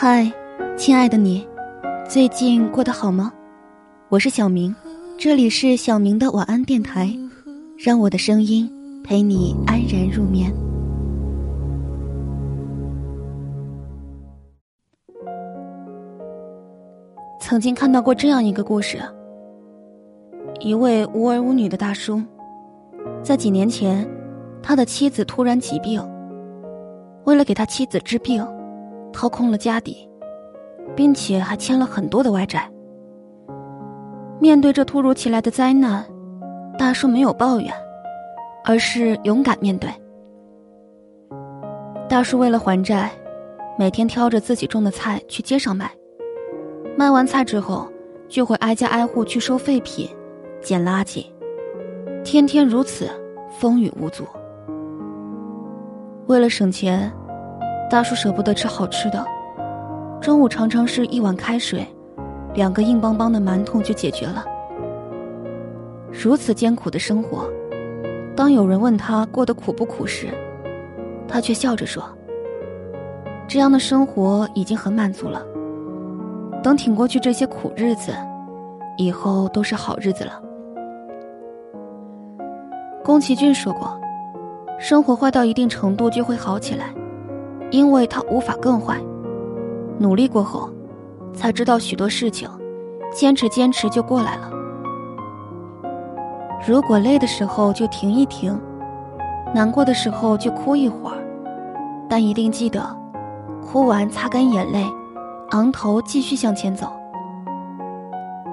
嗨，亲爱的你，最近过得好吗？我是小明，这里是小明的晚安电台，让我的声音陪你安然入眠。曾经看到过这样一个故事：一位无儿无女的大叔，在几年前，他的妻子突然疾病，为了给他妻子治病。掏空了家底，并且还欠了很多的外债。面对这突如其来的灾难，大叔没有抱怨，而是勇敢面对。大叔为了还债，每天挑着自己种的菜去街上卖，卖完菜之后，就会挨家挨户去收废品、捡垃圾，天天如此，风雨无阻。为了省钱。大叔舍不得吃好吃的，中午常常是一碗开水，两个硬邦邦的馒头就解决了。如此艰苦的生活，当有人问他过得苦不苦时，他却笑着说：“这样的生活已经很满足了。等挺过去这些苦日子，以后都是好日子了。”宫崎骏说过：“生活坏到一定程度就会好起来。”因为他无法更坏，努力过后，才知道许多事情，坚持坚持就过来了。如果累的时候就停一停，难过的时候就哭一会儿，但一定记得，哭完擦干眼泪，昂头继续向前走。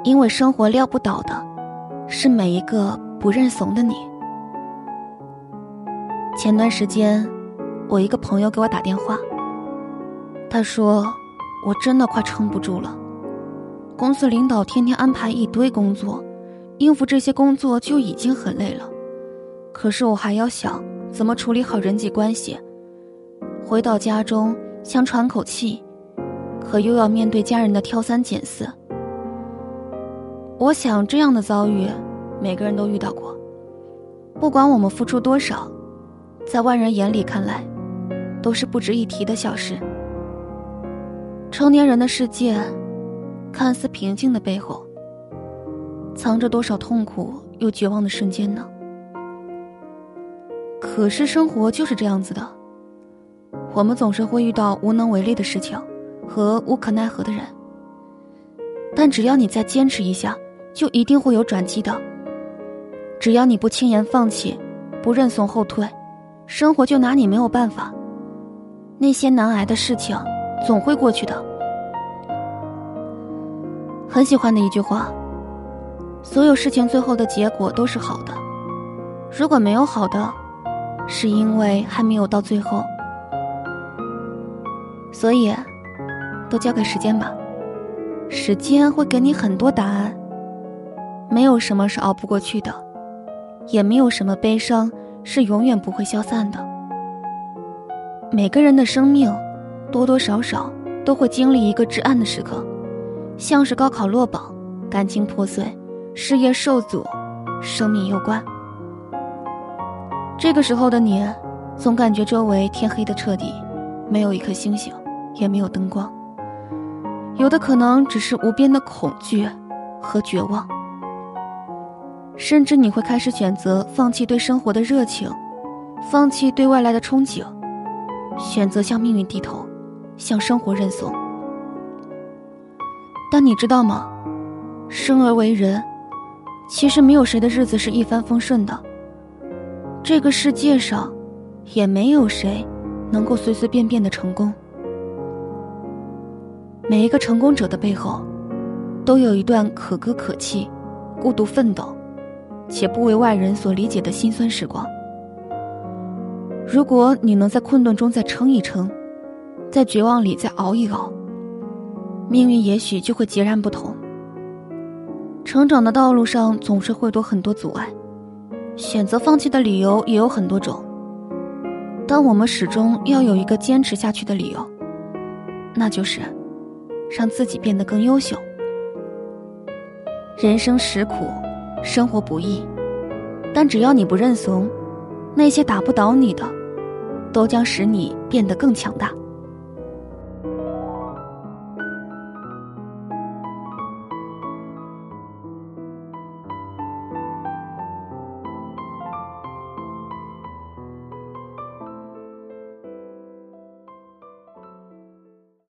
因为生活撂不倒的，是每一个不认怂的你。前段时间。我一个朋友给我打电话，他说：“我真的快撑不住了，公司领导天天安排一堆工作，应付这些工作就已经很累了，可是我还要想怎么处理好人际关系。回到家中想喘口气，可又要面对家人的挑三拣四。我想这样的遭遇，每个人都遇到过，不管我们付出多少，在外人眼里看来。”都是不值一提的小事。成年人的世界，看似平静的背后，藏着多少痛苦又绝望的瞬间呢？可是生活就是这样子的，我们总是会遇到无能为力的事情和无可奈何的人。但只要你再坚持一下，就一定会有转机的。只要你不轻言放弃，不认怂后退，生活就拿你没有办法。那些难挨的事情，总会过去的。很喜欢的一句话：“所有事情最后的结果都是好的。如果没有好的，是因为还没有到最后。所以，都交给时间吧，时间会给你很多答案。没有什么是熬不过去的，也没有什么悲伤是永远不会消散的。”每个人的生命，多多少少都会经历一个至暗的时刻，像是高考落榜、感情破碎、事业受阻、生命攸关。这个时候的你，总感觉周围天黑的彻底，没有一颗星星，也没有灯光。有的可能只是无边的恐惧和绝望，甚至你会开始选择放弃对生活的热情，放弃对未来的憧憬。选择向命运低头，向生活认怂。但你知道吗？生而为人，其实没有谁的日子是一帆风顺的。这个世界上，也没有谁能够随随便便的成功。每一个成功者的背后，都有一段可歌可泣、孤独奋斗，且不为外人所理解的辛酸时光。如果你能在困顿中再撑一撑，在绝望里再熬一熬，命运也许就会截然不同。成长的道路上总是会多很多阻碍，选择放弃的理由也有很多种，但我们始终要有一个坚持下去的理由，那就是让自己变得更优秀。人生实苦，生活不易，但只要你不认怂。那些打不倒你的，都将使你变得更强大。